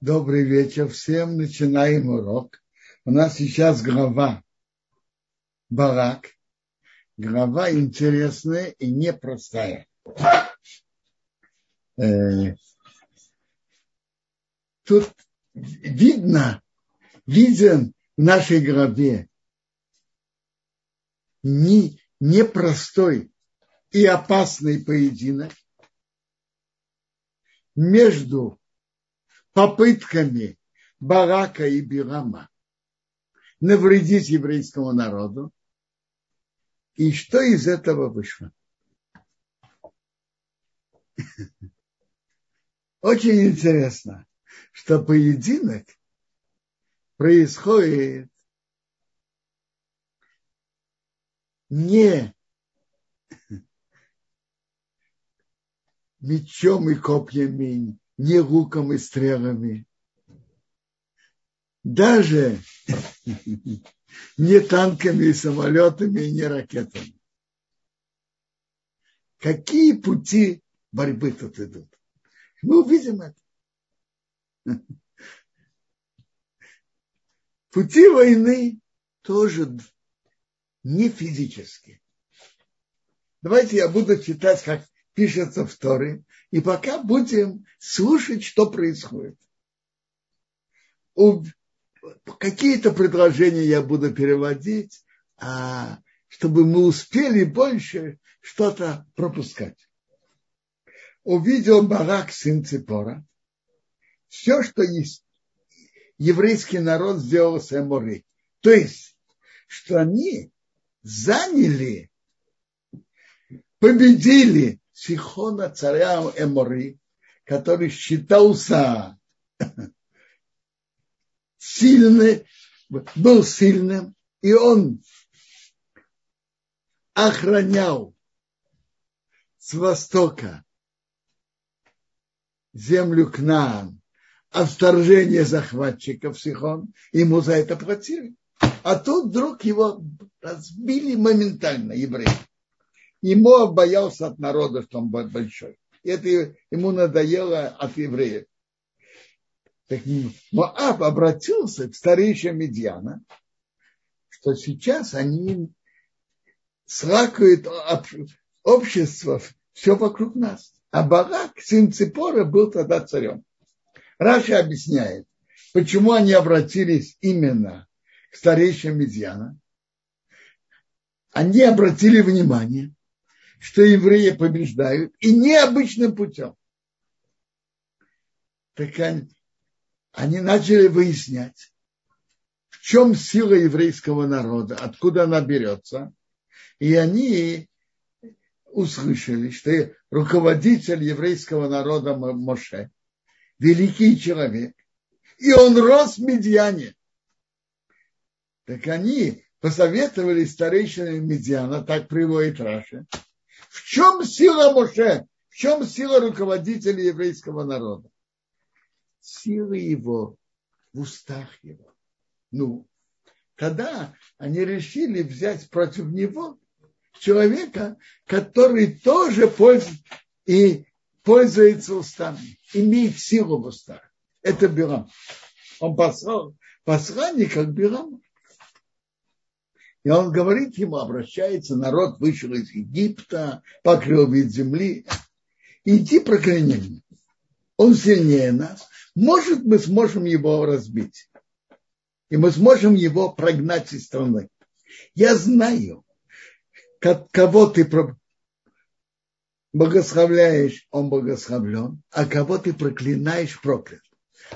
Добрый вечер всем. Начинаем урок. У нас сейчас глава Барак. Глава интересная и непростая. Э, тут видно, виден в нашей главе не, непростой и опасный поединок между попытками Барака и Бирама навредить еврейскому народу. И что из этого вышло? Очень интересно, что поединок происходит не мечом и копьями, не луком и стрелами, даже не танками и самолетами, и не ракетами. Какие пути борьбы тут идут? Мы увидим это. Пути войны тоже не физические. Давайте я буду читать, как пишется в Торе, и пока будем слушать, что происходит. Какие-то предложения я буду переводить, а чтобы мы успели больше что-то пропускать. Увидел Барак, сын Ципора, все, что есть, еврейский народ сделал с Эмори. То есть, что они заняли, победили Сихона царя Эмори, который считался сильным, был сильным, и он охранял с востока землю Кнаан от вторжения захватчиков Сихон, ему за это платили. А тут вдруг его разбили моментально евреи. Ему боялся от народа, что он большой. И это ему надоело от евреев. Так Моаб обратился к старейшим Медиана, что сейчас они слакают общество все вокруг нас. А Барак, сын Ципора, был тогда царем. Раша объясняет, почему они обратились именно к старейшим Медиана. Они обратили внимание, что евреи побеждают, и необычным путем. Так они, они начали выяснять, в чем сила еврейского народа, откуда она берется. И они услышали, что руководитель еврейского народа Моше, великий человек, и он рос в Медьяне. Так они посоветовали старейшинами Медиана, так приводит Раша, в чем сила Моше? В чем сила руководителя еврейского народа? Сила его в устах его. Ну, тогда они решили взять против него человека, который тоже пользуется, и пользуется устами, имеет силу в устах. Это Бирам. Он послал посланника к Бираму. И он говорит ему, обращается, народ вышел из Египта, покрыл вид земли. Иди прокляни. Он сильнее нас. Может, мы сможем его разбить. И мы сможем его прогнать из страны. Я знаю, кого ты благословляешь, он благословлен, а кого ты проклинаешь, проклят.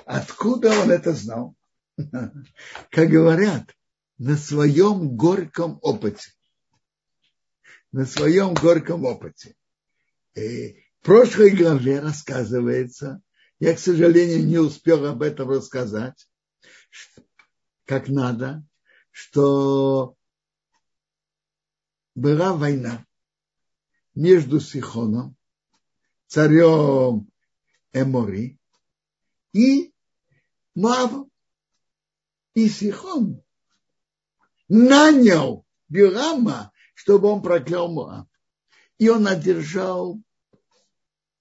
Откуда он это знал? Как говорят, на своем горьком опыте. На своем горьком опыте. И в прошлой главе рассказывается, я, к сожалению, не успел об этом рассказать, как надо, что была война между Сихоном, царем Эмори, и Мавом. И Сихон нанял Бирама, чтобы он проклял Моаб. И он одержал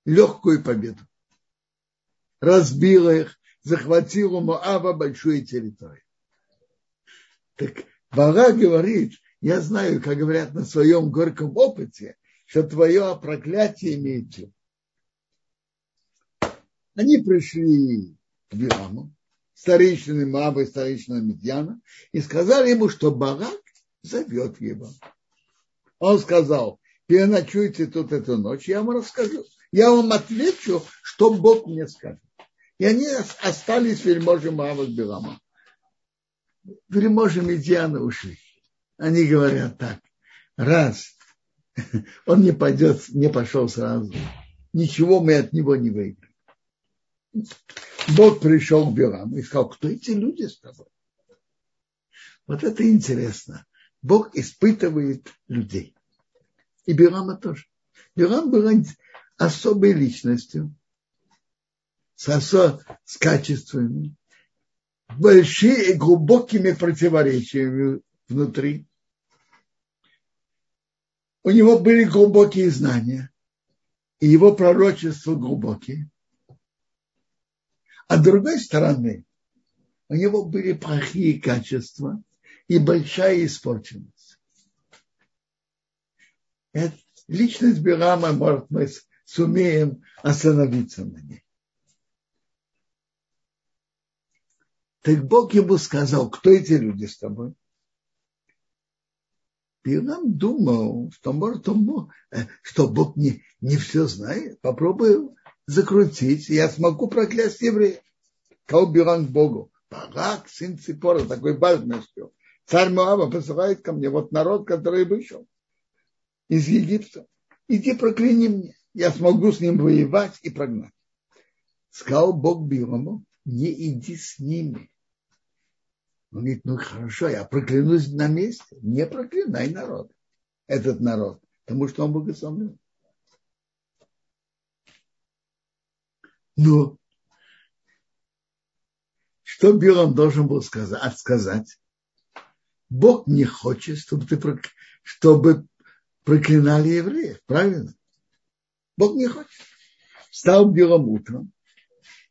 легкую победу. Разбил их, захватил у Моава большую территорию. Так Бара говорит, я знаю, как говорят на своем горьком опыте, что твое проклятие имеет силу. Они пришли к Бираму, старейшины Маба и старейшины Медьяна, и сказали ему, что Барак зовет его. Он сказал, переночуйте тут эту ночь, я вам расскажу. Я вам отвечу, что Бог мне скажет. И они остались вельможи Маава с Билама. Вельможи Медьяна ушли. Они говорят так, раз он не пойдет, не пошел сразу, ничего мы от него не выиграем. Бог пришел к Бираму и сказал, кто эти люди с тобой? Вот это интересно. Бог испытывает людей. И Бирама тоже. Бирам был особой личностью, с, осо, с качествами, большими и глубокими противоречиями внутри. У него были глубокие знания, и его пророчества глубокие. А с другой стороны, у него были плохие качества и большая испорченность. Это, личность Бирама, может, мы сумеем остановиться на ней. Так Бог ему сказал, кто эти люди с тобой? Бирам думал, что может он, э, что Бог не, не все знает. Попробую закрутить, я смогу проклясть евреев. Кого Бирам к Богу? Барак, сын Ципора, такой важностью. Царь Моаба посылает ко мне вот народ, который вышел из Египта. Иди прокляни мне. Я смогу с ним воевать и прогнать. Сказал Бог Биламу, не иди с ними. Он говорит, ну хорошо, я проклянусь на месте. Не проклинай народ, этот народ, потому что он благословлен. Но что Билам должен был сказать? сказать? Бог не хочет, чтобы, ты, чтобы проклинали евреев, правильно? Бог не хочет. Стал Билам утром,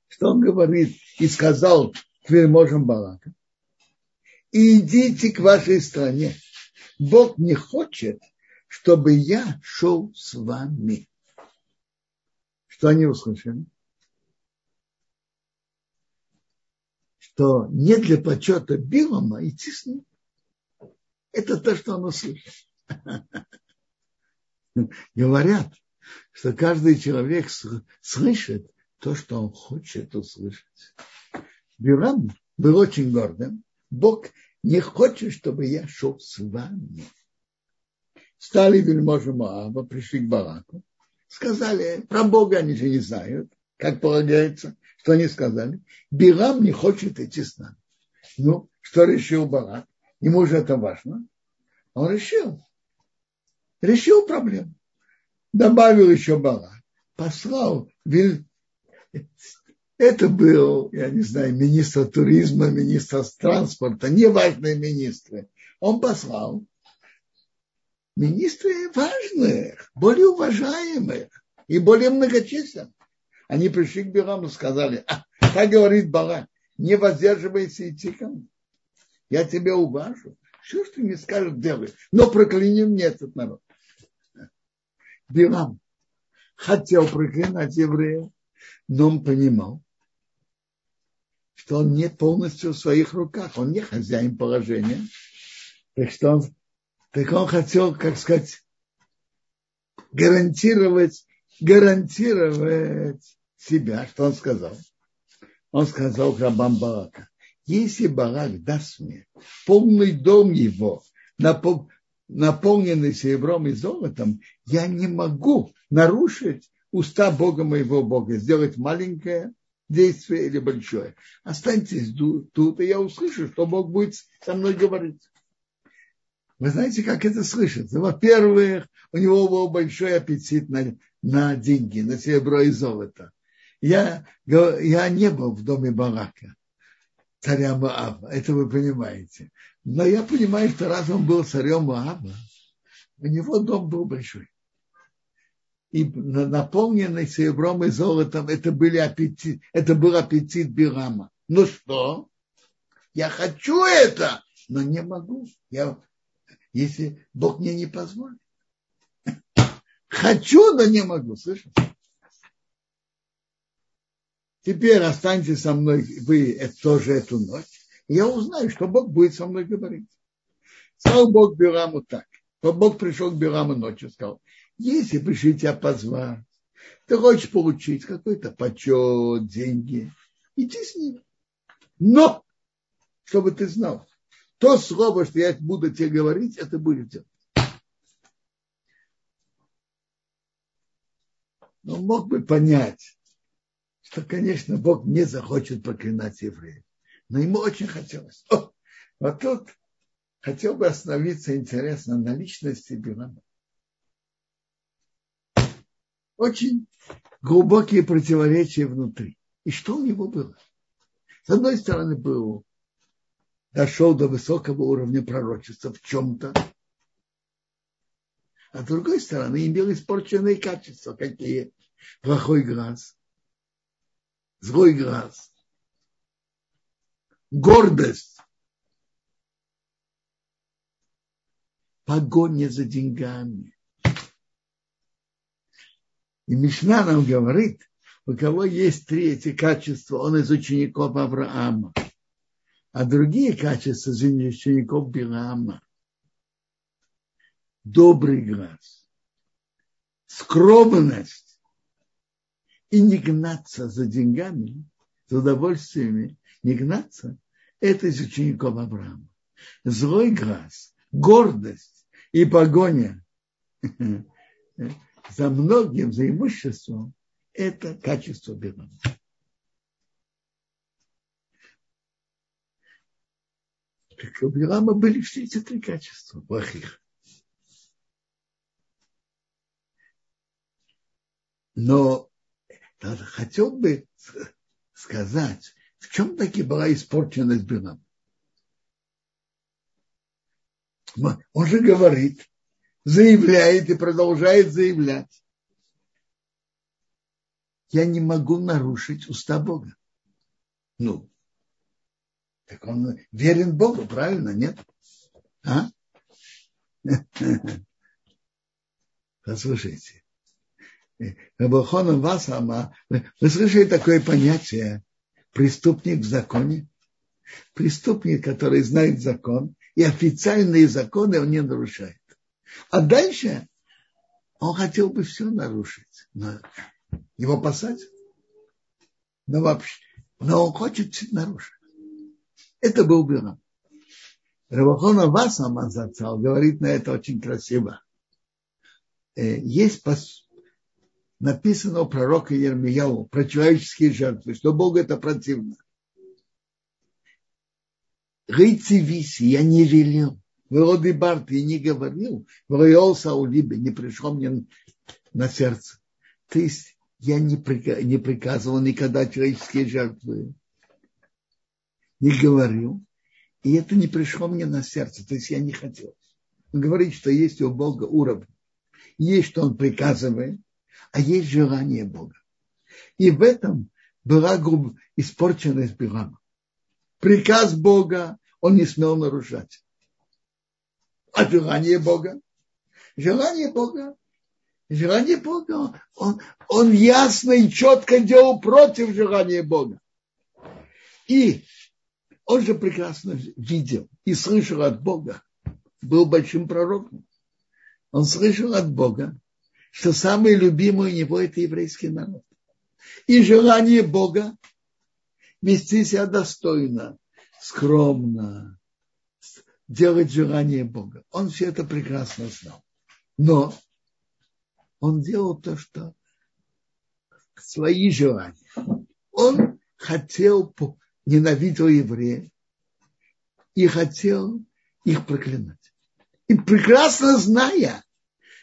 что он говорит, и сказал к вельможам Балака, идите к вашей стране. Бог не хочет, чтобы я шел с вами. Что они услышали? Что не для почета Билома идти с ним. Это то, что он услышал. Говорят, что каждый человек слышит то, что он хочет услышать. Бирам был очень гордым. Бог не хочет, чтобы я шел с вами. Стали вельможи Моаба, пришли к Бараку, сказали, про Бога они же не знают, как полагается, что они сказали. Бирам не хочет идти с нами. Ну, что решил Барак? Ему же это важно. Он решил. Решил проблему. Добавил еще Барак. Послал это был, я не знаю, министр туризма, министр транспорта, неважные министры. Он послал министры важных, более уважаемых и более многочисленных. Они пришли к Бираму и сказали, а, как говорит Бала, не воздерживайся идти ко мне. Я тебя уважу. Что ж ты мне скажешь, делай. Но прокляни мне этот народ. Бирам хотел проклинать евреев, но он понимал, что он не полностью в своих руках, он не хозяин положения. Так что он, так он хотел, как сказать, гарантировать, гарантировать себя. Что он сказал? Он сказал рабам Барака, если Барак даст мне полный дом его, наполненный серебром и золотом, я не могу нарушить уста Бога моего Бога, сделать маленькое действие или большое. Останьтесь тут, и я услышу, что Бог будет со мной говорить. Вы знаете, как это слышится? Во-первых, у него был большой аппетит на, на деньги, на серебро и золото. Я, я не был в доме Барака, царя Маава, это вы понимаете. Но я понимаю, что раз он был царем Маава, у него дом был большой и наполненный серебром и золотом, это, были аппетит, это был аппетит Бирама. Ну что? Я хочу это, но не могу. Я, если Бог мне не позволит. Хочу, но не могу. Слышишь? Теперь останьтесь со мной вы тоже эту ночь. я узнаю, что Бог будет со мной говорить. Сказал Бог Бираму так. Бог пришел к Бираму ночью и сказал, если пришли тебя позвать, ты хочешь получить какой-то почет, деньги, иди с ним. Но, чтобы ты знал, то слово, что я буду тебе говорить, это будет делать. Но мог бы понять, что, конечно, Бог не захочет проклинать евреев. Но ему очень хотелось. О, вот тут хотел бы остановиться, интересно, на личности Билама. Очень глубокие противоречия внутри. И что у него было? С одной стороны, был, дошел до высокого уровня пророчества в чем-то, а с другой стороны, имел испорченные качества. Какие? Плохой глаз, злой глаз, гордость, погоня за деньгами. И Мишна нам говорит, у кого есть три эти качества, он из учеников Авраама, а другие качества из учеников Билама. Добрый глаз, скромность и не гнаться за деньгами, за удовольствиями, не гнаться, это из учеников Авраама. Злой глаз, гордость и погоня за многим, за имуществом, это качество Билама. Так у Билама были все эти три качества плохих. Но хотел бы сказать, в чем таки была испорченность Билама. Он же говорит, заявляет и продолжает заявлять. Я не могу нарушить уста Бога. Ну, так он верен Богу, правильно, нет? А? Послушайте. Рабахона Васама, вы слышали такое понятие преступник в законе? Преступник, который знает закон, и официальные законы он не нарушает. А дальше он хотел бы все нарушить. Но его посадят. Но вообще, но он хочет все нарушить. Это был Билам. Равахона Васам Азацал говорит на это очень красиво. Э, есть пос... написано у пророка Ермияу про человеческие жертвы, что Богу это противно. Рыци виси, я не велел. Велоды Барт, я не говорил. Воел Саулибе, не пришло мне на сердце. То есть я не, не приказывал никогда человеческие жертвы. Не говорил. И это не пришло мне на сердце. То есть я не хотел. Он говорит, что есть у Бога уровень. Есть, что он приказывает, а есть желание Бога. И в этом была груб... испорченность Билама. Приказ Бога он не смел нарушать. А желание Бога? Желание Бога. Желание Бога, он, он ясно и четко делал против желания Бога. И он же прекрасно видел и слышал от Бога, был большим пророком. Он слышал от Бога, что самый любимый у него это еврейский народ. И желание Бога вести себя достойно, скромно, делать желание Бога. Он все это прекрасно знал. Но он делал то, что свои желания. Он хотел, ненавидел евреев и хотел их проклинать. И прекрасно зная,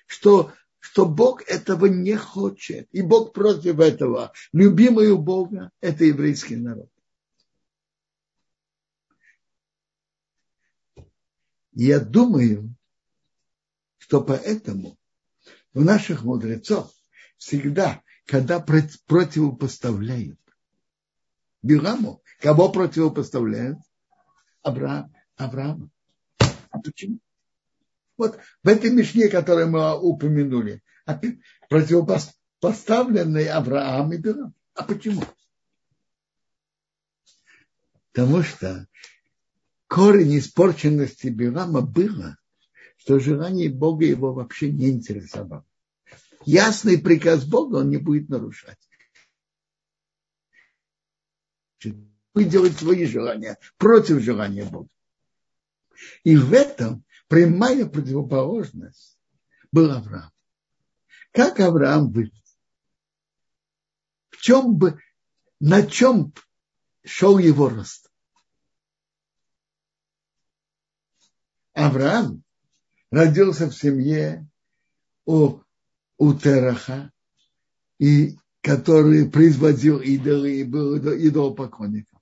что, что Бог этого не хочет, и Бог против этого, любимый у Бога – это еврейский народ. Я думаю, что поэтому у наших мудрецов всегда, когда противопоставляют Биламу. Кого противопоставляют? Авраам. Авраама. А почему? Вот в этой мишне, которую мы упомянули, противопоставленный Авраам и Билам. А почему? Потому что корень испорченности Билама было, что желание Бога его вообще не интересовало. Ясный приказ Бога он не будет нарушать. Будет делать свои желания против желания Бога. И в этом прямая противоположность был Авраам. Как Авраам вырос? В чем бы, на чем шел его рост? Авраам родился в семье у, у Тераха, и который производил идолы и был идолопоклонником.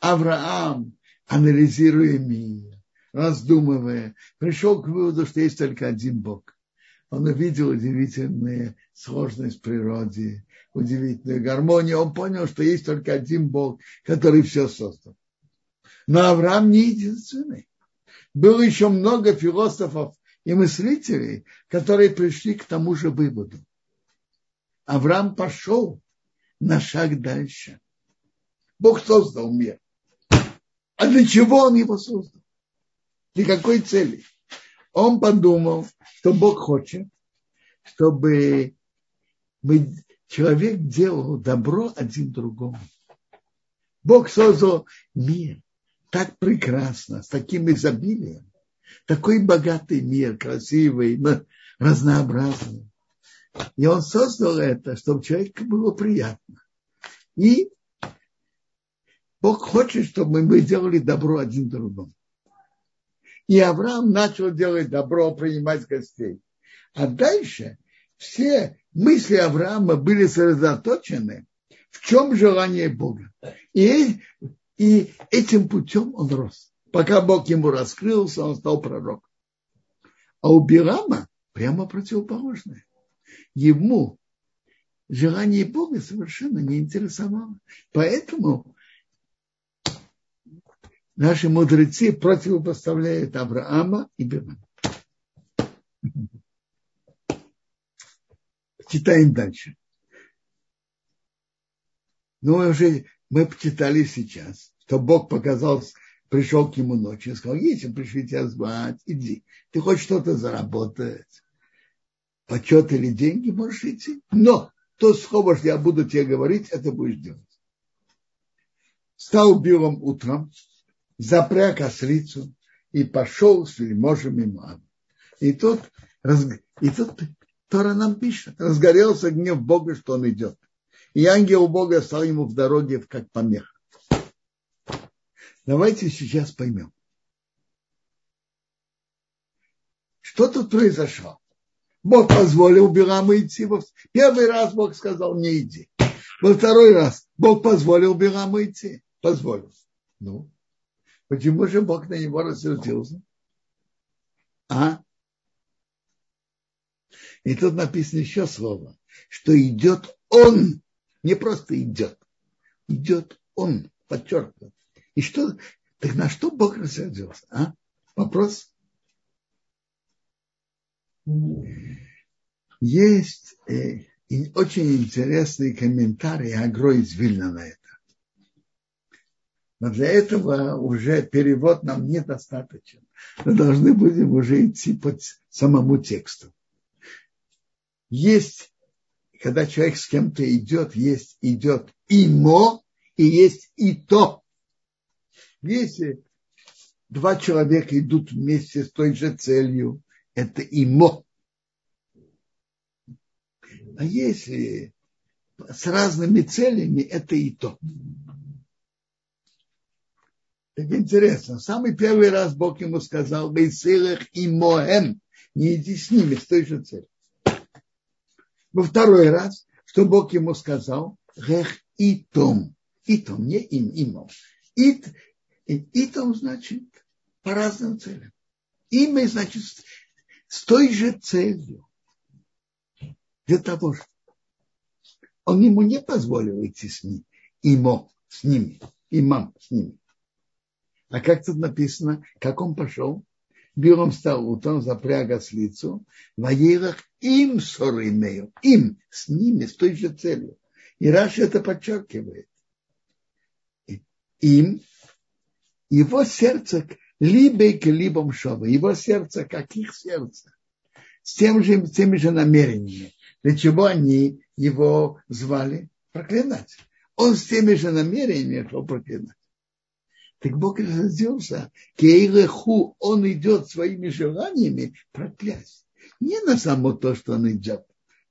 Авраам, анализируя мир, раздумывая, пришел к выводу, что есть только один Бог. Он увидел удивительную сложность в природе, удивительную гармонию. Он понял, что есть только один Бог, который все создал. Но Авраам не единственный. Было еще много философов и мыслителей, которые пришли к тому же выводу. Авраам пошел на шаг дальше. Бог создал мир. А для чего он его создал? Для какой цели? Он подумал, что Бог хочет, чтобы человек делал добро один другому. Бог создал мир так прекрасно, с таким изобилием, такой богатый мир, красивый, разнообразный. И он создал это, чтобы человеку было приятно. И Бог хочет, чтобы мы делали добро один другому. И Авраам начал делать добро, принимать гостей. А дальше все мысли Авраама были сосредоточены в чем желание Бога. И, и этим путем он рос. Пока Бог ему раскрылся, он стал пророком. А у Бирама прямо противоположное. Ему желание Бога совершенно не интересовало. Поэтому наши мудрецы противопоставляют Авраама и Бирама. Читаем дальше. Ну, мы уже мы почитали сейчас, что Бог показал, пришел к нему ночью и сказал, если пришли тебя звать, иди. Ты хочешь что-то заработать, почет или деньги, можешь идти. Но то слово, что я буду тебе говорить, это будешь делать. Стал белым утром, запряг ослицу и пошел с вельможами Моаба. И тут, и тут Тора нам пишет, разгорелся гнев Бога, что он идет. И ангел Бога стал ему в дороге как помех. Давайте сейчас поймем. Что тут произошло? Бог позволил Биламу идти. Первый раз Бог сказал, не иди. Во второй раз Бог позволил Биламу идти. Позволил. Ну, Почему же Бог на него рассердился? А? И тут написано еще слово, что идет он, не просто идет, идет он, подчеркнут. И что, так на что Бог рассердился? А? Вопрос? Есть э, очень интересный комментарий Агро из Вильна на это. Но для этого уже перевод нам недостаточен. Мы должны будем уже идти по самому тексту. Есть, когда человек с кем-то идет, есть идет имо и есть и то. Если два человека идут вместе с той же целью, это имо. А если с разными целями, это и то. Так интересно. Самый первый раз Бог ему сказал, Бейсилах и Моэм, не иди с ними, с той же целью. Во второй раз, что Бог ему сказал, Рех и Том. И Том, не им, имом. И, и, и Том значит по разным целям. Имя значит с той же целью. Для того, что Он ему не позволил идти с ним, ему, с ними, имам с ними. А как тут написано, как он пошел? Биром стал утром, запряг ослицу, в аирах им ссоры имею, им, с ними, с той же целью. И Раша это подчеркивает. Им, его сердце либо к либо шова, его сердце, как их сердце, с тем же, теми же намерениями. Для чего они его звали? Проклинать. Он с теми же намерениями шел проклинать. Так Бог разделся, кейреху, он идет своими желаниями проклясть. Не на само то, что он идет,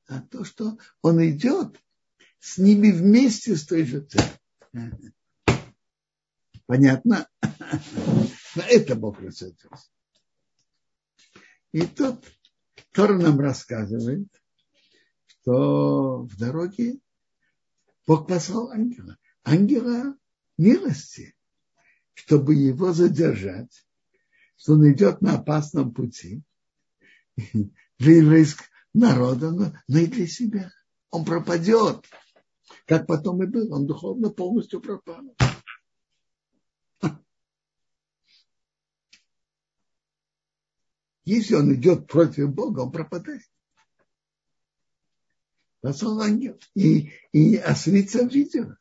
а то, что он идет с ними вместе с той же целью. Понятно? На это Бог рассердился. И тут Тор нам рассказывает, что в дороге Бог послал ангела. Ангела милости, чтобы его задержать, что он идет на опасном пути для еврейского народа, но, но и для себя. Он пропадет, как потом и был. Он духовно полностью пропал. Если он идет против Бога, он пропадает. Послал ангел. И, и ослица видела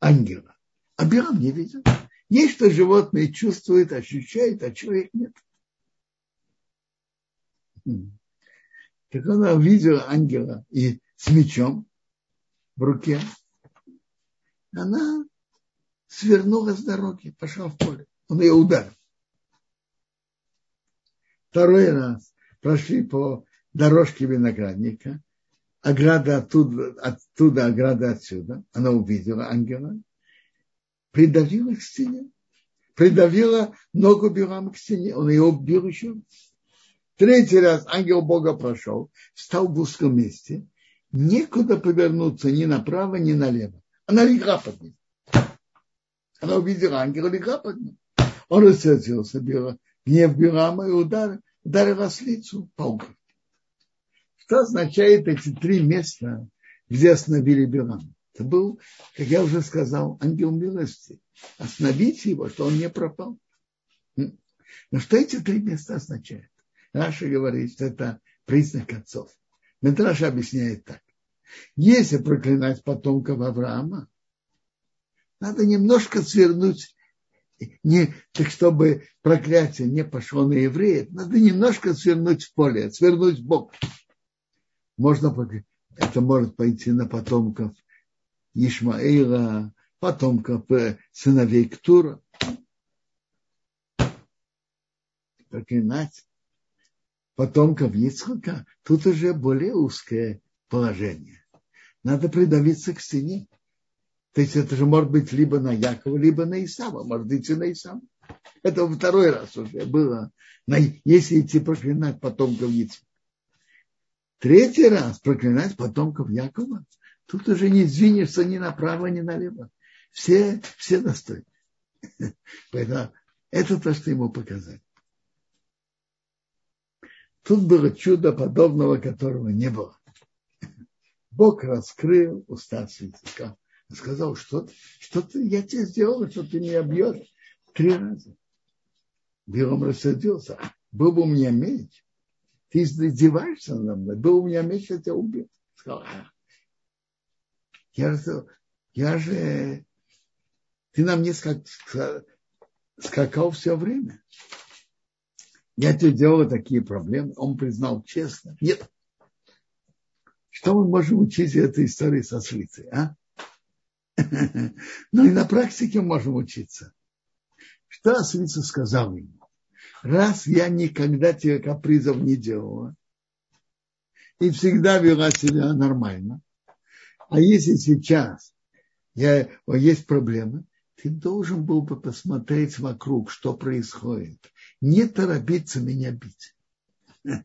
ангела. А Бирам не видел. Есть, что животные чувствуют, ощущают, а человек нет. Так она увидела ангела и с мечом в руке. Она свернула с дороги, пошла в поле. Он ее ударил. Второй раз прошли по дорожке виноградника, ограда оттуда, оттуда, ограда отсюда. Она увидела ангела, придавила к стене, придавила ногу Бирама к стене, он ее убил еще. Третий раз ангел Бога прошел, встал в узком месте, некуда повернуться ни направо, ни налево. Она легла под ним. Она увидела ангела, легла под ним. Он рассердился, гнев Бирама и удар, ударил ослицу по углу. Что означает эти три места, где остановили Бирама? Это был, как я уже сказал, ангел милости. Остановить его, что он не пропал. Но что эти три места означают? Раша говорит, что это признак отцов. Медраша объясняет так. Если проклинать потомков Авраама, надо немножко свернуть не, так чтобы проклятие не пошло на евреев, надо немножко свернуть в поле, свернуть в бок. Можно, это может пойти на потомков Ишмаила, потомков сыновей Ктура. Проклинать потомков Ицхака, тут уже более узкое положение. Надо придавиться к стене. То есть это же может быть либо на Якова, либо на Исава. Может идти на Исава. Это второй раз уже было, если идти проклинать потомков Яцека. Третий раз проклинать потомков Якова. Тут уже не сдвинешься ни направо, ни налево. Все, все достойны. Поэтому это то, что ему показали. Тут было чудо, подобного которого не было. Бог раскрыл уста языка сказал, что, что ты, я тебе сделал, что ты меня бьешь три раза. Билом рассердился. Был бы у меня меч. Ты издеваешься надо мной. Был у меня меч, я тебя убил. Сказал, а, я, же, я же, ты на мне скак, скакал все время. Я тебе делал такие проблемы. Он признал честно. Нет. Что мы можем учить этой истории со слицей, а? Но и на практике можем учиться. Что Асвица сказал ему? Раз я никогда тебе капризов не делала, и всегда вела себя нормально, а если сейчас я, есть проблемы, ты должен был бы посмотреть вокруг, что происходит. Не торопиться меня бить.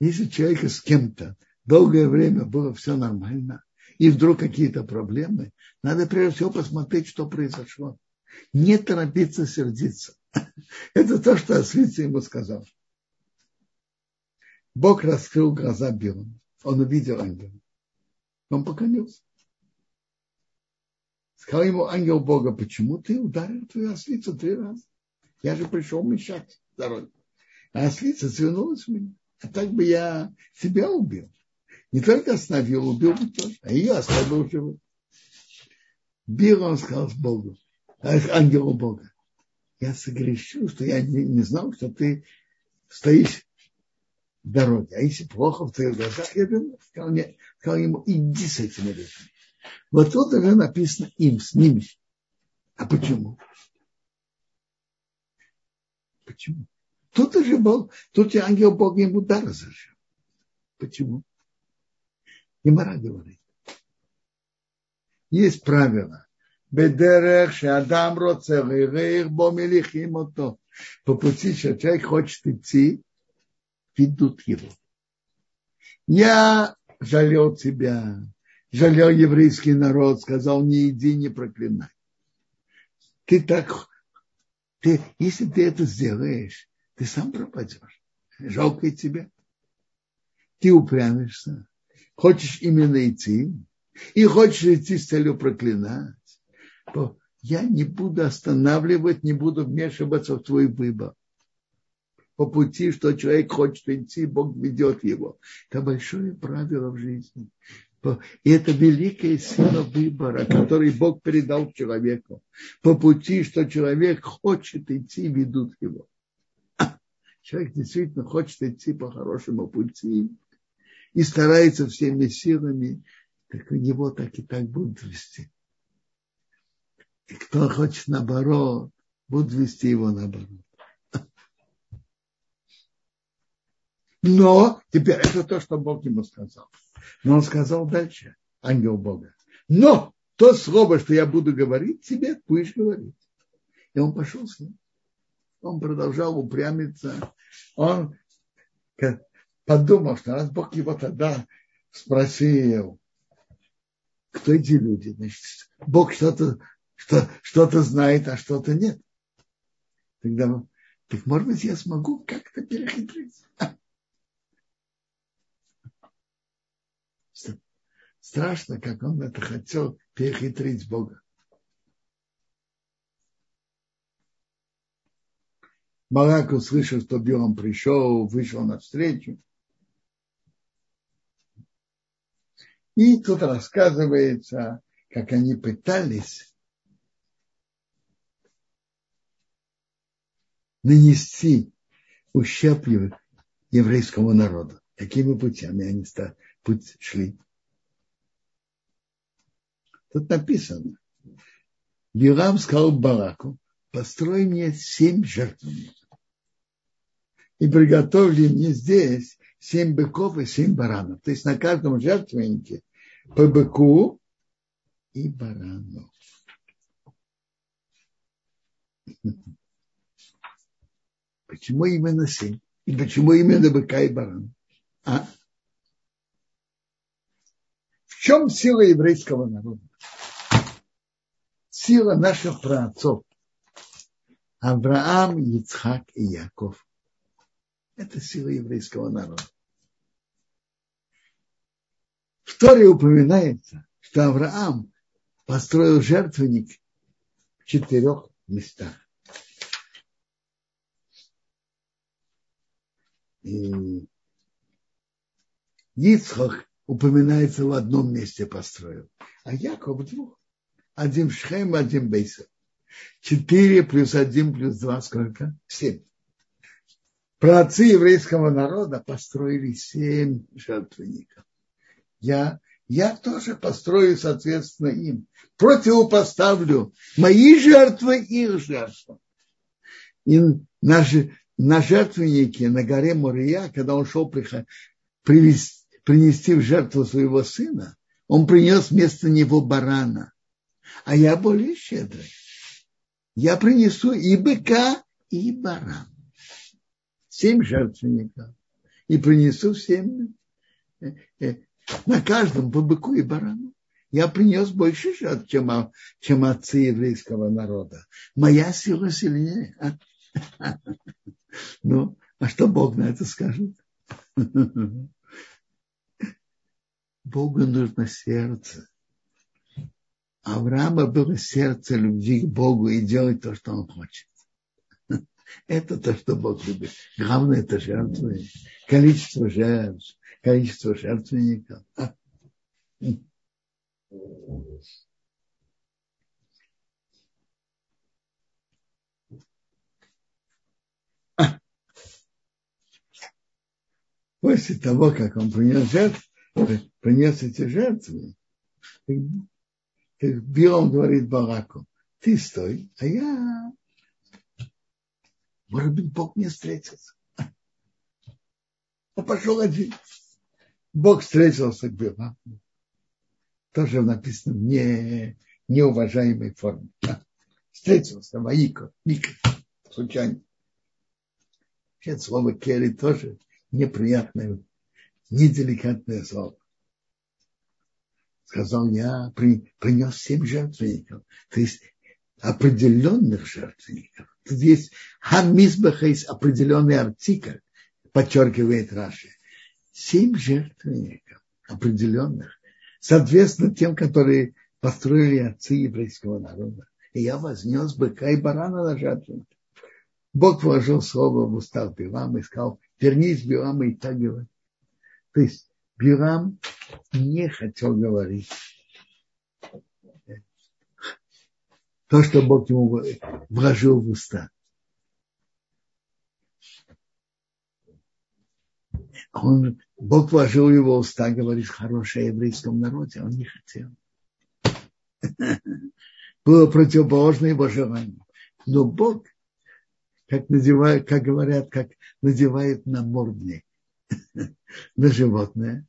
Если человека с кем-то долгое время было все нормально, и вдруг какие-то проблемы, надо прежде всего посмотреть, что произошло. Не торопиться сердиться. Это то, что Асвица ему сказал. Бог раскрыл глаза Билому. Он увидел ангела. Он поклонился. Сказал ему ангел Бога, почему ты ударил твою ослицу три раза? Я же пришел мешать дороге. А ослица свернулась в меня. А так бы я себя убил. Не только остановил, убил бы тоже. А ее оставил живой. Бил он сказал с Богу, ангелу Бога. Я согрешил, что я не, не знал, что ты стоишь в дороге. А если плохо в твоих глазах, я думаю, сказал, нет, сказал ему, иди с этими людьми. Вот тут уже написано им, с ними. А почему? Почему? Тут уже был, тут же ангел Бога ему дар разрешил. Почему? Гемора говорит. Есть правило. Бедерех шадам роцех бо мелихим ото. По пути, что человек хочет идти, ведут его. Я жалел тебя, жалел еврейский народ, сказал, не иди, не проклинай. Ты так, ты, если ты это сделаешь, ты сам пропадешь. Жалко тебе. Ты упрямишься. Хочешь именно идти. И хочешь идти с целью проклинать. Я не буду останавливать, не буду вмешиваться в твой выбор. По пути, что человек хочет идти, Бог ведет его. Это большое правило в жизни. И это великая сила выбора, который Бог передал человеку. По пути, что человек хочет идти, ведут его человек действительно хочет идти по хорошему пути и старается всеми силами, так у него так и так будут вести. И кто хочет наоборот, будут вести его наоборот. Но теперь это то, что Бог ему сказал. Но он сказал дальше, ангел Бога. Но то слово, что я буду говорить тебе, будешь говорить. И он пошел с ним. Он продолжал упрямиться. Он подумал, что раз Бог его тогда спросил, кто эти люди, значит, Бог что-то что, что знает, а что-то нет. Тогда, так может быть, я смогу как-то перехитрить. Страшно, как он это хотел перехитрить Бога. Барак услышал, что Билам пришел, вышел навстречу. И тут рассказывается, как они пытались нанести ущерб еврейскому народу. Какими путями они путь шли? Тут написано. Билам сказал Бараку, построй мне семь жертвенников и приготовили мне здесь семь быков и семь баранов. То есть на каждом жертвеннике по быку и барану. Почему именно семь? И почему именно быка и барана? А? В чем сила еврейского народа? Сила наших праотцов. Авраам, Ицхак и Яков. Это сила еврейского народа. В Торе упоминается, что Авраам построил жертвенник в четырех местах. И Ицхак упоминается в одном месте построил, а Яков в двух. Один в Шхем, один в Бейсах. Четыре плюс один плюс два сколько? Семь праотцы еврейского народа построили семь жертвенников. Я, я тоже построю, соответственно, им. Противопоставлю мои жертвы их жертвы. И на, на жертвеннике на горе Мурия, когда он шел привести, принести в жертву своего сына, он принес вместо него барана. А я более щедрый. Я принесу и быка, и барана семь жертвенников и принесу семь э, э, на каждом по быку и барану. Я принес больше жертв, чем, чем отцы еврейского народа. Моя сила сильнее. Ну, а что Бог на это скажет? Богу нужно сердце. Авраама было сердце любви к Богу и делать то, что он хочет. Это то, что Бог любит. Главное это жертвы. Количество жертв, количество жертвенников. После того, как он принес жертву, принес эти жертвы, как Билом говорит Балаку, ты стой, а я, может быть, Бог не встретится. Он пошел один. Бог встретился к Биламу. Тоже написано в не, неуважаемой форме. Встретился, Ваика, Мика, случайно. Вообще слово Керри тоже неприятное, неделикатное слово сказал я, при, принес семь жертвенников. То есть определенных жертвенников. Тут есть хамизбаха, есть определенный артикль, подчеркивает Раши. Семь жертвенников определенных, соответственно тем, которые построили отцы еврейского народа. И я вознес быка и барана на жертву. Бог вложил слово в устах Билама и сказал, вернись, Билама, и так говори. То есть Билам не хотел говорить то, что Бог ему вложил в уста. Он, Бог вложил в его уста, говорит, хорошее еврейском народе, он не хотел. Было противоположно его желанию. Но Бог, как, надевает, как говорят, как надевает на мордник на животное,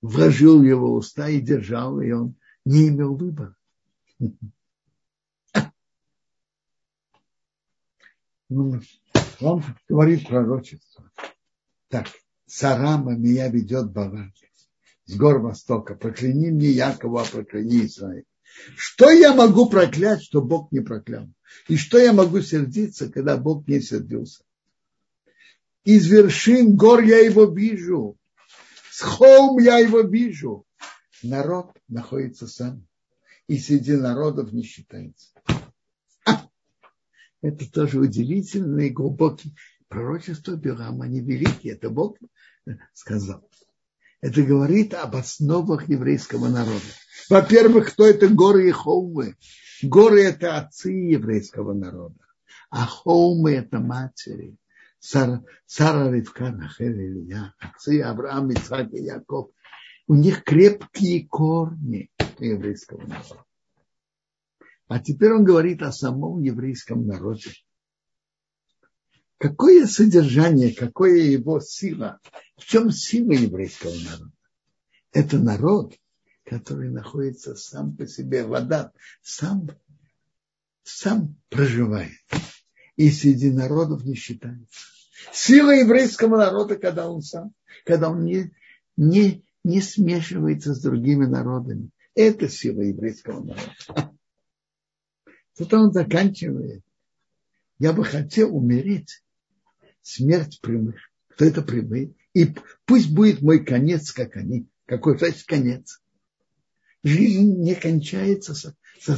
вложил в его уста и держал, и он не имел выбора. Ну, он говорит пророчество. Так, Сарама меня ведет Бавария с гор Востока. Прокляни мне Якова, а прокляни Израиль. Что я могу проклясть, что Бог не проклял? И что я могу сердиться, когда Бог не сердился? Из вершин гор я его вижу, с холм я его вижу. Народ находится сам. И среди народов не считается. Это тоже удивительный глубокий пророчество Билама. Они великие. Это Бог сказал. Это говорит об основах еврейского народа. Во-первых, кто это горы и холмы? Горы – это отцы еврейского народа, а холмы – это матери. Сара, Сара Ривка, Рахель, Илья, отцы Авраам, Ицхак и Яков. У них крепкие корни еврейского народа. А теперь он говорит о самом еврейском народе. Какое содержание, какое его сила? В чем сила еврейского народа? Это народ, который находится сам по себе, вода, сам, сам проживает и среди народов не считается. Сила еврейского народа, когда он сам, когда он не, не, не смешивается с другими народами. Это сила еврейского народа. Тут он заканчивает. Я бы хотел умереть. Смерть прямых. Кто это прямые? И пусть будет мой конец, как они. Какой значит конец? Жизнь не кончается со, со,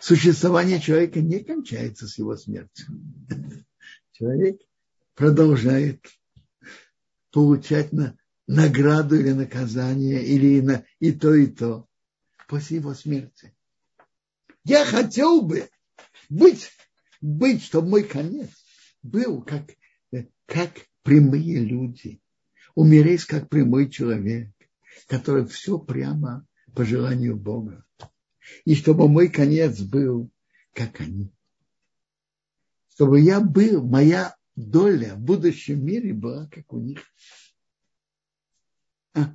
существование человека не кончается с его смертью. Человек продолжает получать на, награду или наказание, или на, и то, и то после его смерти. Я хотел бы быть, быть, чтобы мой конец был как, как прямые люди, умереть как прямой человек, который все прямо по желанию Бога и чтобы мой конец был, как они. Чтобы я был, моя доля в будущем мире была, как у них. А?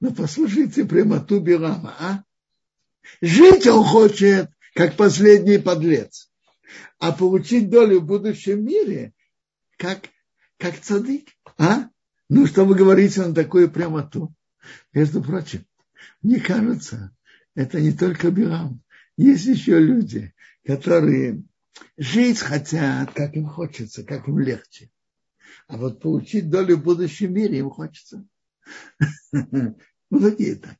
Ну, послушайте прямоту Билама, а? Жить он хочет, как последний подлец, а получить долю в будущем мире, как, как цадык, а? Ну, что вы говорите на такую прямоту? Между прочим, мне кажется, это не только Билам. Есть еще люди, которые жить хотят, как им хочется, как им легче. А вот получить долю в будущем мире им хочется. Многие так.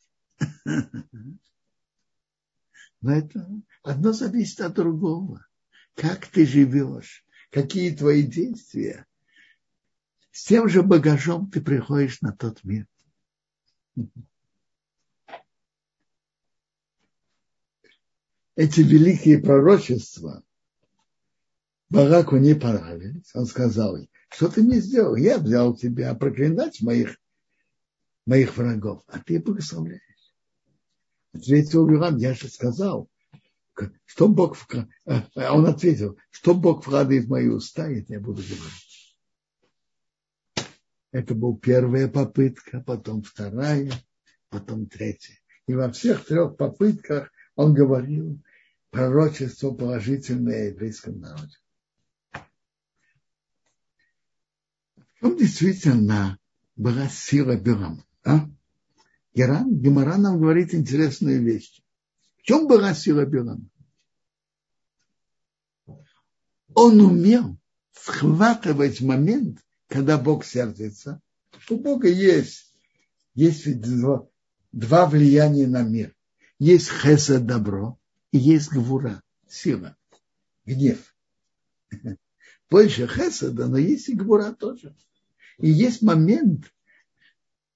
Но это одно зависит от другого. Как ты живешь, какие твои действия. С тем же багажом ты приходишь на тот мир. Эти великие пророчества Бараку не понравились. Он сказал, что ты мне сделал? Я взял тебя проклинать моих, моих врагов, а ты благословляешь. Ответил Юрам, я же сказал, что Бог, а он ответил, что Бог вкладывает в мои уста, это я буду говорить. Это была первая попытка, потом вторая, потом третья. И во всех трех попытках он говорил пророчество положительное еврейском народе. В чем действительно была сила Бирама? А? Геран, Гемора нам говорит интересную вещь. В чем была сила Бирама? Он умел схватывать момент, когда Бог сердится. У Бога есть, есть два, два влияния на мир. Есть хеса добро и есть гвура, сила, гнев. Больше хесада, но есть и гвура тоже. И есть момент,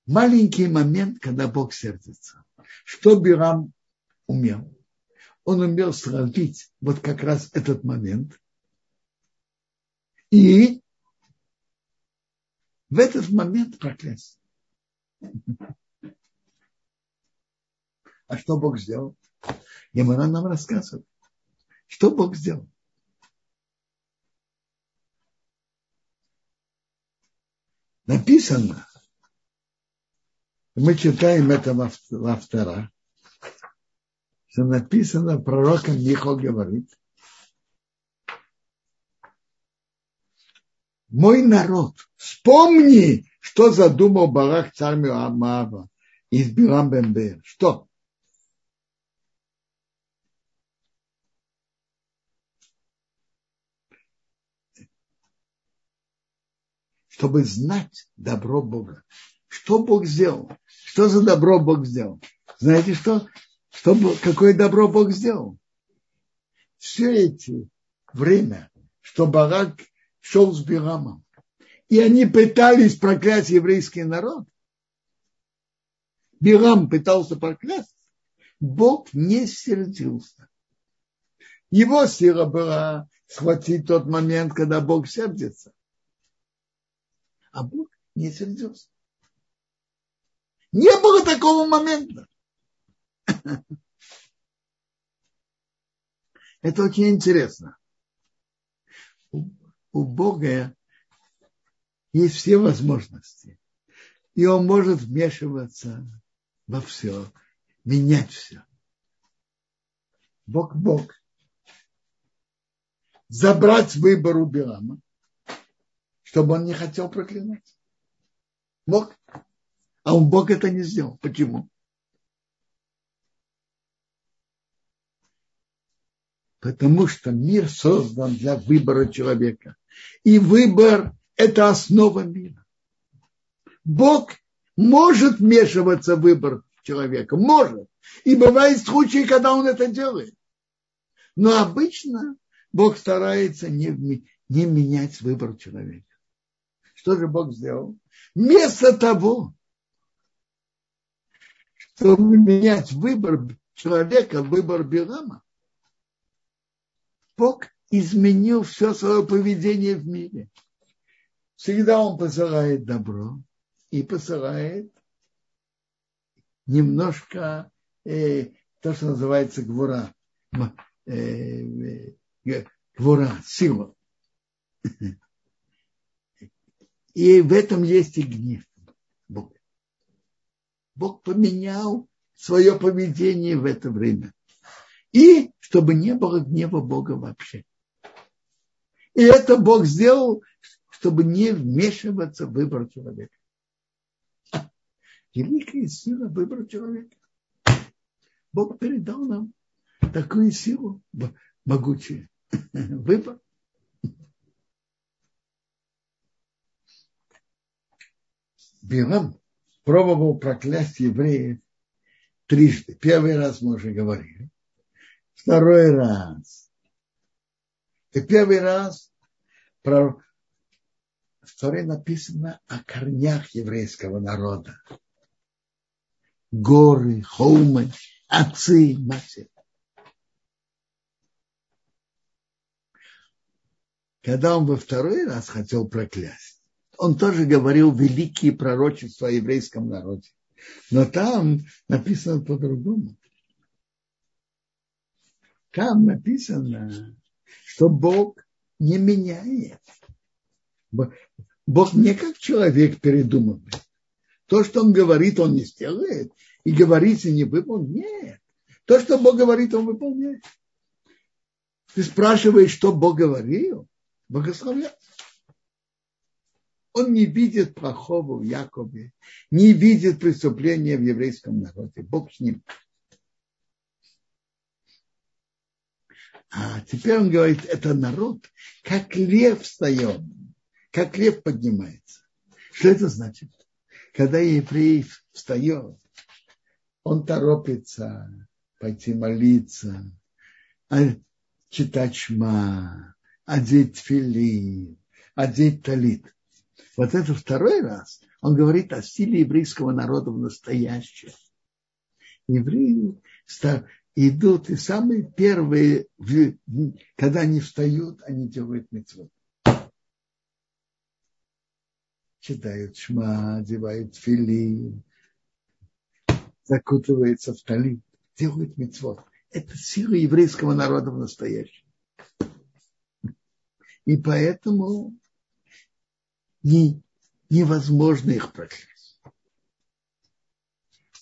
маленький момент, когда Бог сердится. Что Бирам умел? Он умел сравнить вот как раз этот момент. И в этот момент проклясть. А что Бог сделал? Емана нам рассказывает. Что Бог сделал? Написано, мы читаем это во втором, что написано, пророком Михо говорит, мой народ, вспомни, что задумал Барах царь Моаба из Бирам Бембер. Что? Чтобы знать добро Бога. Что Бог сделал? Что за добро Бог сделал? Знаете что? что какое добро Бог сделал? Все эти время, что Барак шел с Бирамом, и они пытались проклясть еврейский народ, Бирам пытался проклясть, Бог не сердился. Его сила была схватить тот момент, когда Бог сердится. А Бог не сердился. Не было такого момента. Это очень интересно. У Бога есть все возможности. И Он может вмешиваться во все, менять все. Бог Бог. Забрать выбор у Билама, чтобы он не хотел проклинать. Бог. А он Бог это не сделал. Почему? Потому что мир создан для выбора человека. И выбор – это основа мира. Бог может вмешиваться в выбор человека. Может. И бывают случаи, когда он это делает. Но обычно Бог старается не, не менять выбор человека. Что же Бог сделал? Вместо того, чтобы менять выбор человека, выбор Билама, Бог изменил все свое поведение в мире. Всегда он посылает добро и посылает немножко э, то, что называется гвура. Э, э, гвура, сила. И в этом есть и гнев Бога. Бог поменял свое поведение в это время. И чтобы не было гнева Бога вообще. И это Бог сделал, чтобы не вмешиваться в выбор человека. Великая сила выбора человека. Бог передал нам такую силу могучую. Выбор. Бирам пробовал проклясть евреев трижды. Первый раз мы уже говорили. Второй раз. И первый раз про в Торе написано о корнях еврейского народа. Горы, холмы, отцы, матери. Когда он во второй раз хотел проклясть, он тоже говорил великие пророчества о еврейском народе. Но там написано по-другому. Там написано, что Бог не меняет. Бог не как человек передумывает. То, что он говорит, он не сделает. И говорит, и не выполнит. Нет. То, что Бог говорит, он выполняет. Ты спрашиваешь, что Бог говорил? Благословляет. Он не видит плохого в Якове, не видит преступления в еврейском народе. Бог с ним. А теперь он говорит, это народ, как лев встает, как лев поднимается. Что это значит? Когда еврей встает, он торопится пойти молиться, а читать шма, одеть фили, одеть талит. Вот это второй раз он говорит о силе еврейского народа в настоящем. Евреи идут, и самые первые, когда они встают, они делают митцвот. Читают шма, одевают фили, закутываются в талит, делают митцвот. Это сила еврейского народа в настоящем. И поэтому не, невозможно их проклясть.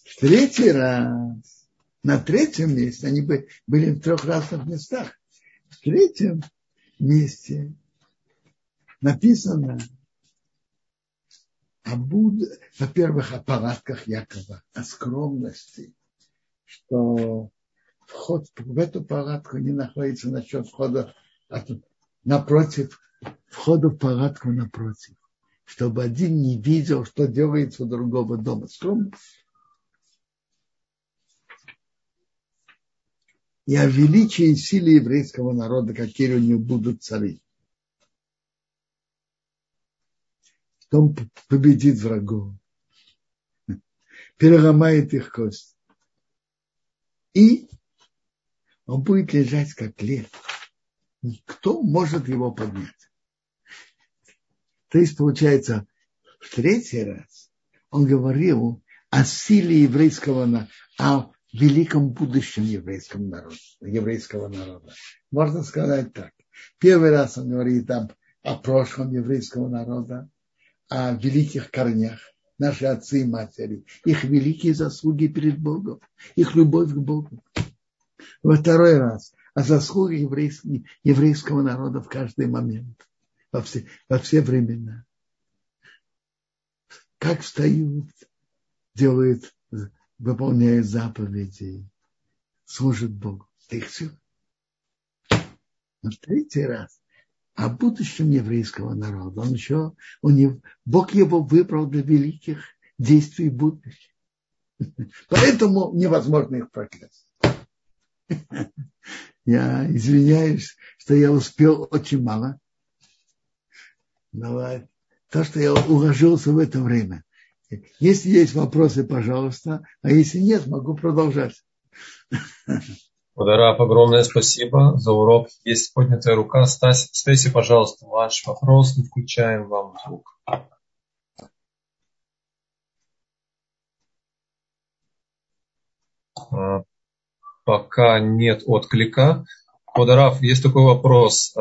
В третий раз, на третьем месте, они были в трех разных местах. В третьем месте написано о Буд, во-первых, о палатках Якова, о скромности, что вход в эту палатку не находится насчет входа от, напротив, входа в палатку напротив чтобы один не видел, что делается у другого дома. Скромность. И о величии и силе еврейского народа, какие у него будут цари. Он победит врагов, переломает их кость. И он будет лежать как лев. Никто может его поднять. То есть, получается, в третий раз он говорил о силе еврейского, о великом будущем еврейского народа, еврейского народа. Можно сказать так. Первый раз он говорит там о прошлом еврейского народа, о великих корнях, наши отцы и матери, их великие заслуги перед Богом, их любовь к Богу. Во второй раз о заслугах еврейского народа в каждый момент во все, во все времена. Как встают, делают, выполняют заповеди, служат Богу. Это их все. Но в третий раз о будущем еврейского народа. Он еще, у него, Бог его выбрал для великих действий будущих. Поэтому невозможно их проклясть. Я извиняюсь, что я успел очень мало. То, что я уложился в это время. Если есть вопросы, пожалуйста, а если нет, могу продолжать. Ударап, огромное спасибо за урок. Есть поднятая рука. Стаси, Стейси, пожалуйста, ваш вопрос. Мы включаем вам звук. А, пока нет отклика. Подарав, есть такой вопрос.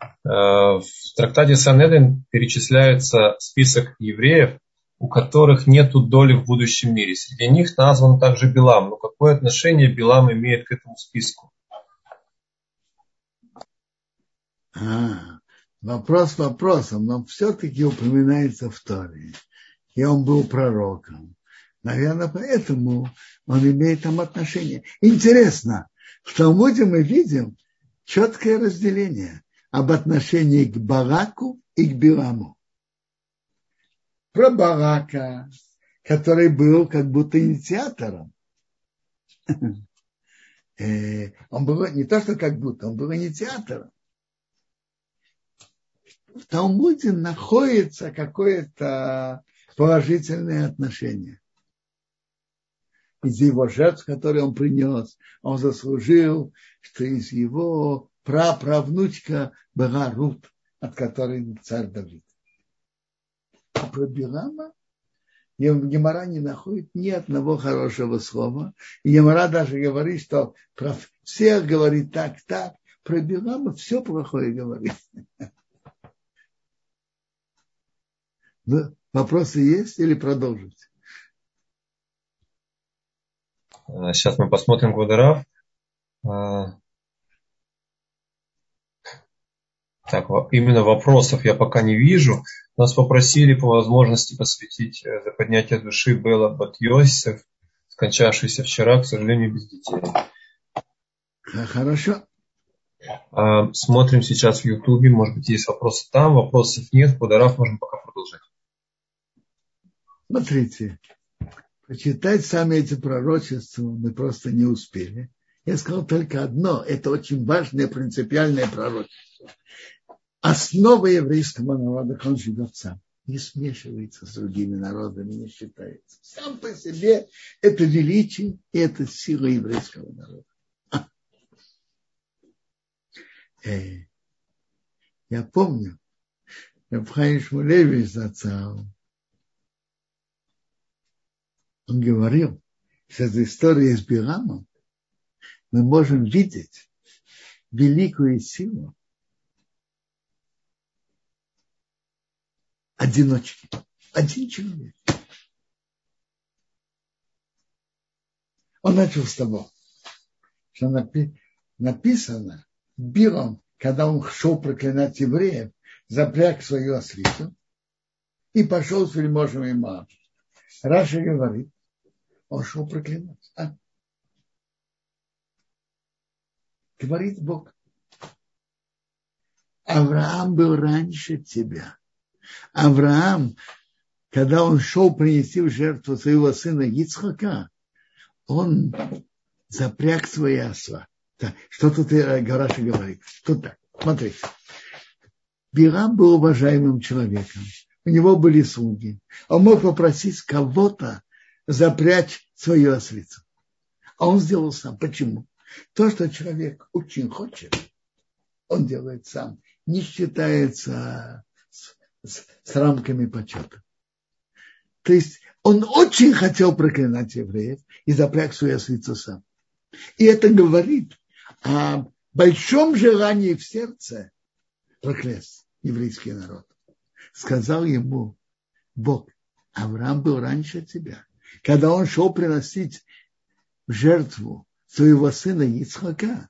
Э, в трактате Санедрин перечисляется список евреев, у которых нет доли в будущем мире. Среди них назван также Билам. Но какое отношение Билам имеет к этому списку? А, вопрос вопросом, но все-таки упоминается в Торе. И он был пророком. Наверное, поэтому он имеет там отношение. Интересно, в Талмуде мы видим четкое разделение об отношении к Бараку и к Биламу. Про Барака, который был как будто инициатором. Э, он был не то, что как будто, он был инициатором. В Талмуде находится какое-то положительное отношение. Из его жертв, которые он принес, он заслужил, что из его праправнучка была Рут, от которой царь Давид. А про Билама Гемора не находит ни одного хорошего слова. И Гемора даже говорит, что про всех говорит так, так. Про Билама все плохое говорит. Вопросы есть или продолжить? Сейчас мы посмотрим Гвадарав. А, так, именно вопросов я пока не вижу. Нас попросили по возможности посвятить э, за поднятие души Белла Батьосев, скончавшийся вчера, к сожалению, без детей. Хорошо. А, смотрим сейчас в Ютубе, может быть, есть вопросы там, вопросов нет, Кударав можем пока продолжать. Смотрите, почитать сами эти пророчества мы просто не успели. Я сказал только одно, это очень важное принципиальное пророчество основа еврейского народа, он живет сам. Не смешивается с другими народами, не считается. Сам по себе это величие и это сила еврейского народа. Э, я помню, Рабхай Шмулевич зацал, он говорил, что эта история с Бирамом мы можем видеть великую силу одиночки. Один человек. Он начал с того, что написано, Билом, когда он шел проклинать евреев, запряг свою ослицу и пошел с вельможем Имам. Раша говорит, он шел проклинать. А? Говорит Бог. Авраам был раньше тебя. Авраам, когда он шел принести в жертву своего сына Ицхака, он запряг свои осла. Так, что тут э, Гараша говорит? Тут так, смотрите. Бирам был уважаемым человеком. У него были слуги. Он мог попросить кого-то запрячь свою ослицу. А он сделал сам. Почему? То, что человек очень хочет, он делает сам. Не считается с, с рамками почета. То есть он очень хотел проклинать евреев и запряг свою ослицу сам. И это говорит о большом желании в сердце проклясть еврейский народ. Сказал ему Бог, Авраам был раньше тебя. Когда он шел приносить в жертву своего сына Ицхака,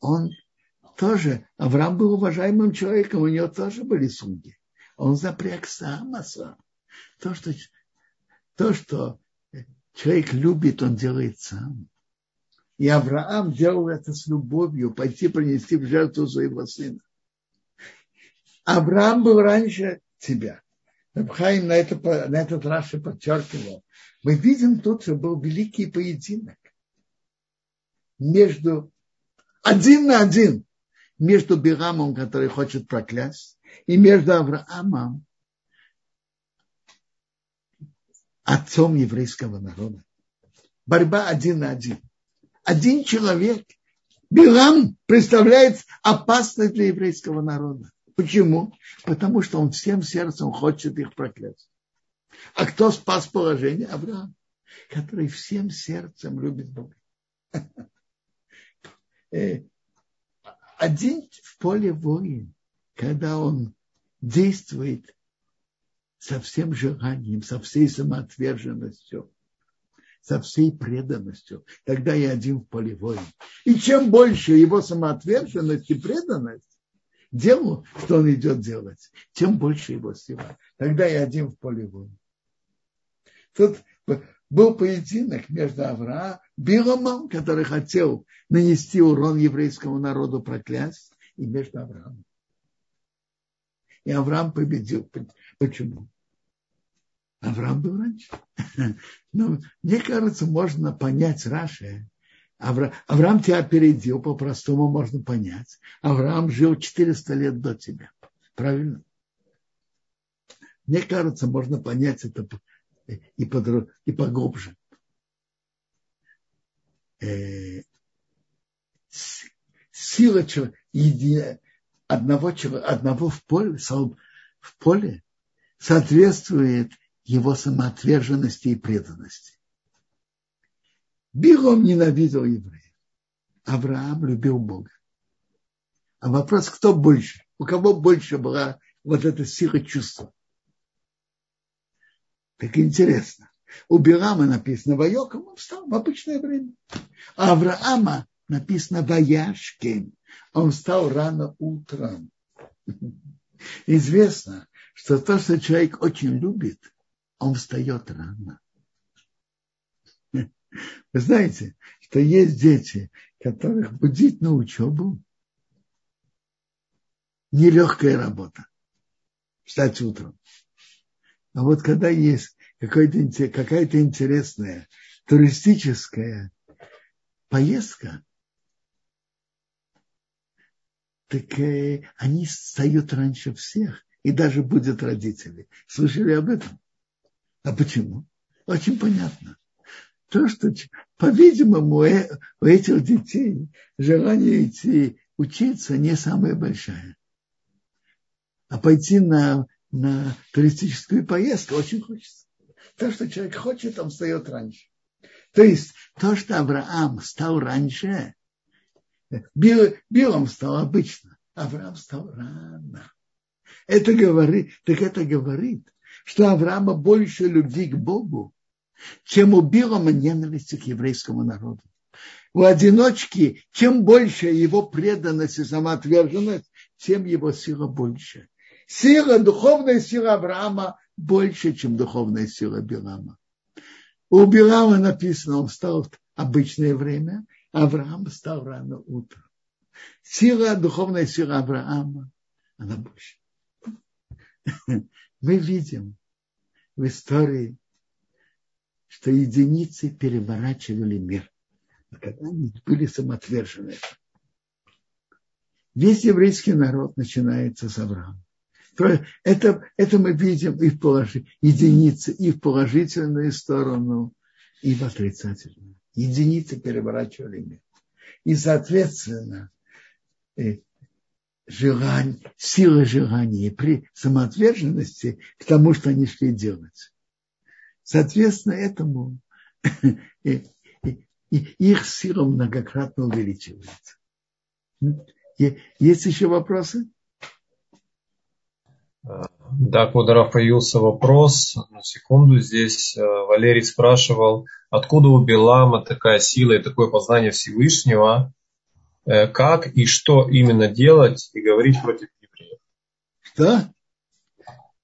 он тоже, Авраам был уважаемым человеком, у него тоже были слуги. Он запряг сам осла. То, что, то, что человек любит, он делает сам. И Авраам делал это с любовью, пойти принести в жертву своего сына. Авраам был раньше тебя. Рабхайм на, это, на этот раз и подчеркивал. Мы видим тут, что был великий поединок между один на один между Бирамом, который хочет проклясть, и между Авраамом, отцом еврейского народа. Борьба один на один. Один человек, Билам, представляет опасность для еврейского народа. Почему? Потому что он всем сердцем хочет их проклясть. А кто спас положение? Авраам, который всем сердцем любит Бога. Один в поле воин, когда он действует со всем желанием, со всей самоотверженностью, со всей преданностью, тогда я один в поле воин. И чем больше его самоотверженность и преданность делу, что он идет делать, тем больше его сила. Тогда я один в поле воин. Тут был поединок между Авраамом, Биломом, который хотел нанести урон еврейскому народу проклясть, и между Авраамом. И Авраам победил. Почему? Авраам был раньше. Но мне кажется, можно понять Раши. Авра... Авраам тебя опередил, по-простому можно понять. Авраам жил 400 лет до тебя. Правильно? Мне кажется, можно понять это и, по, и поглубже. Э, сила одного, одного в поле, в поле соответствует его самоотверженности и преданности. Билом ненавидел евреев. Авраам любил Бога. А вопрос, кто больше? У кого больше была вот эта сила чувства? Так интересно. У Билама написано Вайоком, он встал в обычное время. А Авраама написано Ваяшкин, он встал рано утром. Известно, что то, что человек очень любит, он встает рано. Вы знаете, что есть дети, которых будить на учебу нелегкая работа. Встать утром. А вот когда есть какая-то интересная туристическая поездка, так э, они встают раньше всех, и даже будет родители. Слышали об этом? А почему? Очень понятно. То, что, по-видимому, э, у этих детей желание идти учиться не самое большое. А пойти на на туристическую поездку, очень хочется. То, что человек хочет, он встает раньше. То есть то, что Авраам встал раньше, Бил, Билом встал обычно, Авраам встал рано. Это говорит, так это говорит, что Авраама больше любви к Богу, чем у Билома ненависти к еврейскому народу. У одиночки, чем больше его преданность и самоотверженность, тем его сила больше сила, духовная сила Авраама больше, чем духовная сила Билама. У Билама написано, он встал в обычное время, Авраам встал рано утром. Сила, духовная сила Авраама, она больше. Мы видим в истории, что единицы переворачивали мир, когда они были самоотвержены. Весь еврейский народ начинается с Авраама. Это, это мы видим и в положительную, единицы, и в положительную сторону, и в отрицательную. Единицы переворачивали мир. И, соответственно, э, желание, сила желания при самоотверженности к тому, что они шли делать. Соответственно, этому и, и их сила многократно увеличивается. Есть еще вопросы? Да, Квадаров появился вопрос. На секунду здесь э, Валерий спрашивал, откуда у Белама такая сила и такое познание Всевышнего, э, как и что именно делать и говорить против евреев. Что?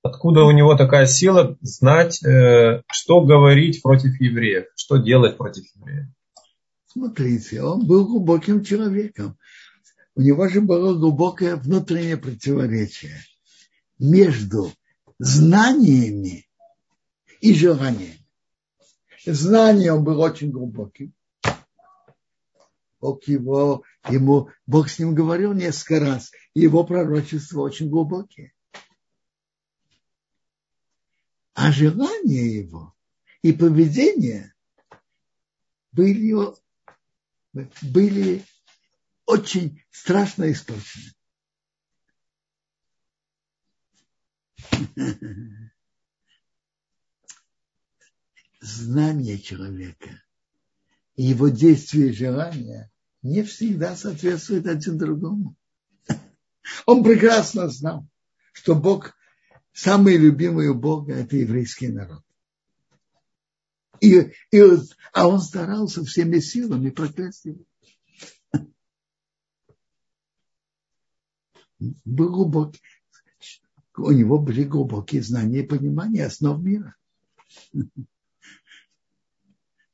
Откуда у него такая сила знать, э, что говорить против евреев, что делать против евреев? Смотрите, он был глубоким человеком. У него же было глубокое внутреннее противоречие – между знаниями и желаниями. Знание он был очень глубоким. Бог его, ему, Бог с ним говорил несколько раз, и его пророчества очень глубокие. А желания его и поведение были, были очень страшно испорчены. Знание человека и его действия и желания не всегда соответствуют один другому. Он прекрасно знал, что Бог, самый любимый у Бога, это еврейский народ. И, и, а он старался всеми силами проклясть его. Был глубокий у него были глубокие знания и понимание основ мира.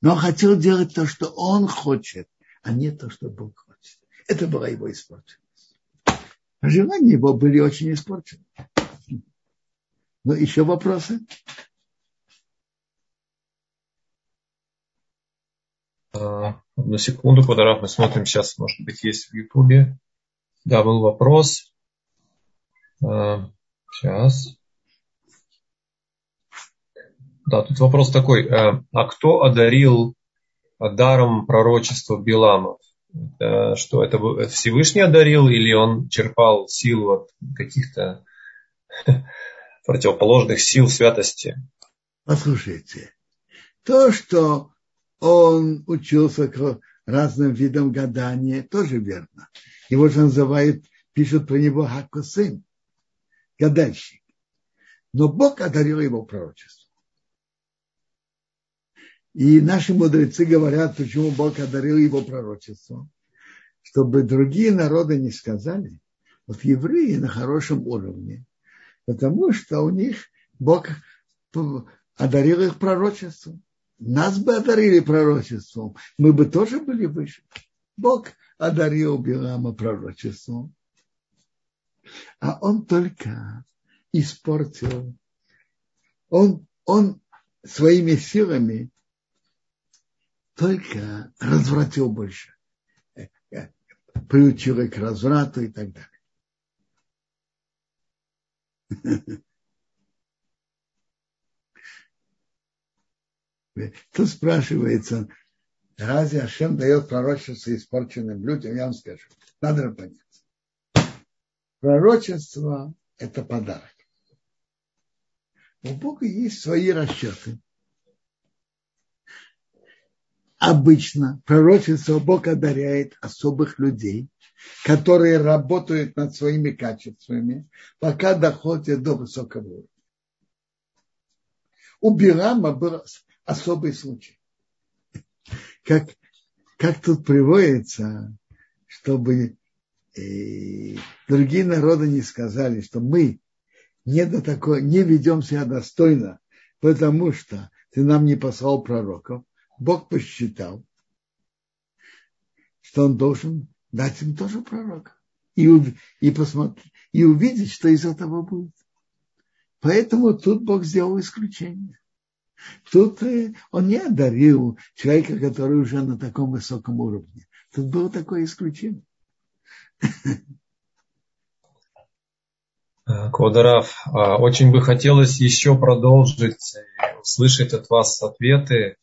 Но хотел делать то, что он хочет, а не то, что Бог хочет. Это была его испорченность. Желания его были очень испорчены. Ну, еще вопросы? А, на секунду, Квадрат, мы смотрим сейчас, может быть, есть в Ютубе. Да, был вопрос. А, Сейчас. Да, тут вопрос такой. А кто одарил даром пророчества Биламов? Что это Всевышний одарил или он черпал силу от каких-то противоположных сил святости? Послушайте, то, что он учился к разным видам гадания, тоже верно. Его же называют, пишут про него Хакусым, гадальщик. Но Бог одарил его пророчеством. И наши мудрецы говорят, почему Бог одарил его пророчеством. Чтобы другие народы не сказали, вот евреи на хорошем уровне, потому что у них Бог одарил их пророчеством. Нас бы одарили пророчеством, мы бы тоже были выше. Бог одарил Билама пророчеством, а он только испортил, он, он своими силами только развратил больше, приучил их к разврату и так далее. Тут спрашивается, разве Ашем дает пророчество испорченным людям? Я вам скажу, надо понять. Пророчество – это подарок. У Бога есть свои расчеты. Обычно пророчество Бог одаряет особых людей, которые работают над своими качествами, пока доходят до высокого уровня. У Бирама был особый случай. Как, как тут приводится, чтобы э, другие народы не сказали, что мы не, до такой, не ведем себя достойно, потому что ты нам не послал пророков. Бог посчитал, что он должен дать им тоже пророка и, и, посмотреть, и увидеть, что из этого будет. Поэтому тут Бог сделал исключение. Тут э, он не одарил человека, который уже на таком высоком уровне. Тут было такое исключение. Э, Квадарав, а, очень бы хотелось еще продолжить услышать от вас ответы,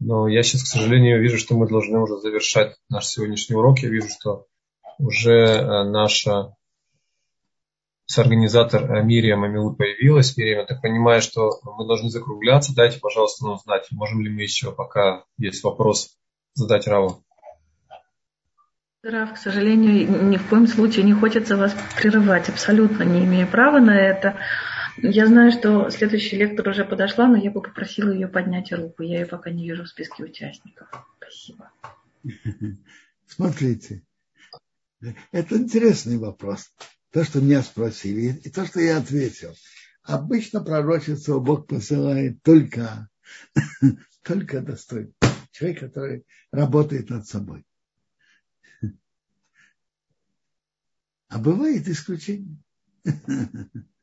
но я сейчас, к сожалению, вижу, что мы должны уже завершать наш сегодняшний урок. Я вижу, что уже э, наша организатор э, Мириам Амилу появилась. Мириам, я так понимаю, что мы должны закругляться. Дайте, пожалуйста, нам знать, можем ли мы еще, пока есть вопрос, задать Раву. Рав, к сожалению, ни в коем случае не хочется вас прерывать. Абсолютно не имею права на это. Я знаю, что следующий лектор уже подошла, но я бы попросила ее поднять руку. Я ее пока не вижу в списке участников. Спасибо. Смотрите, это интересный вопрос то, что меня спросили, и то, что я ответил. Обычно пророчество Бог посылает только, только достойный. Человек, который работает над собой. А бывает исключение.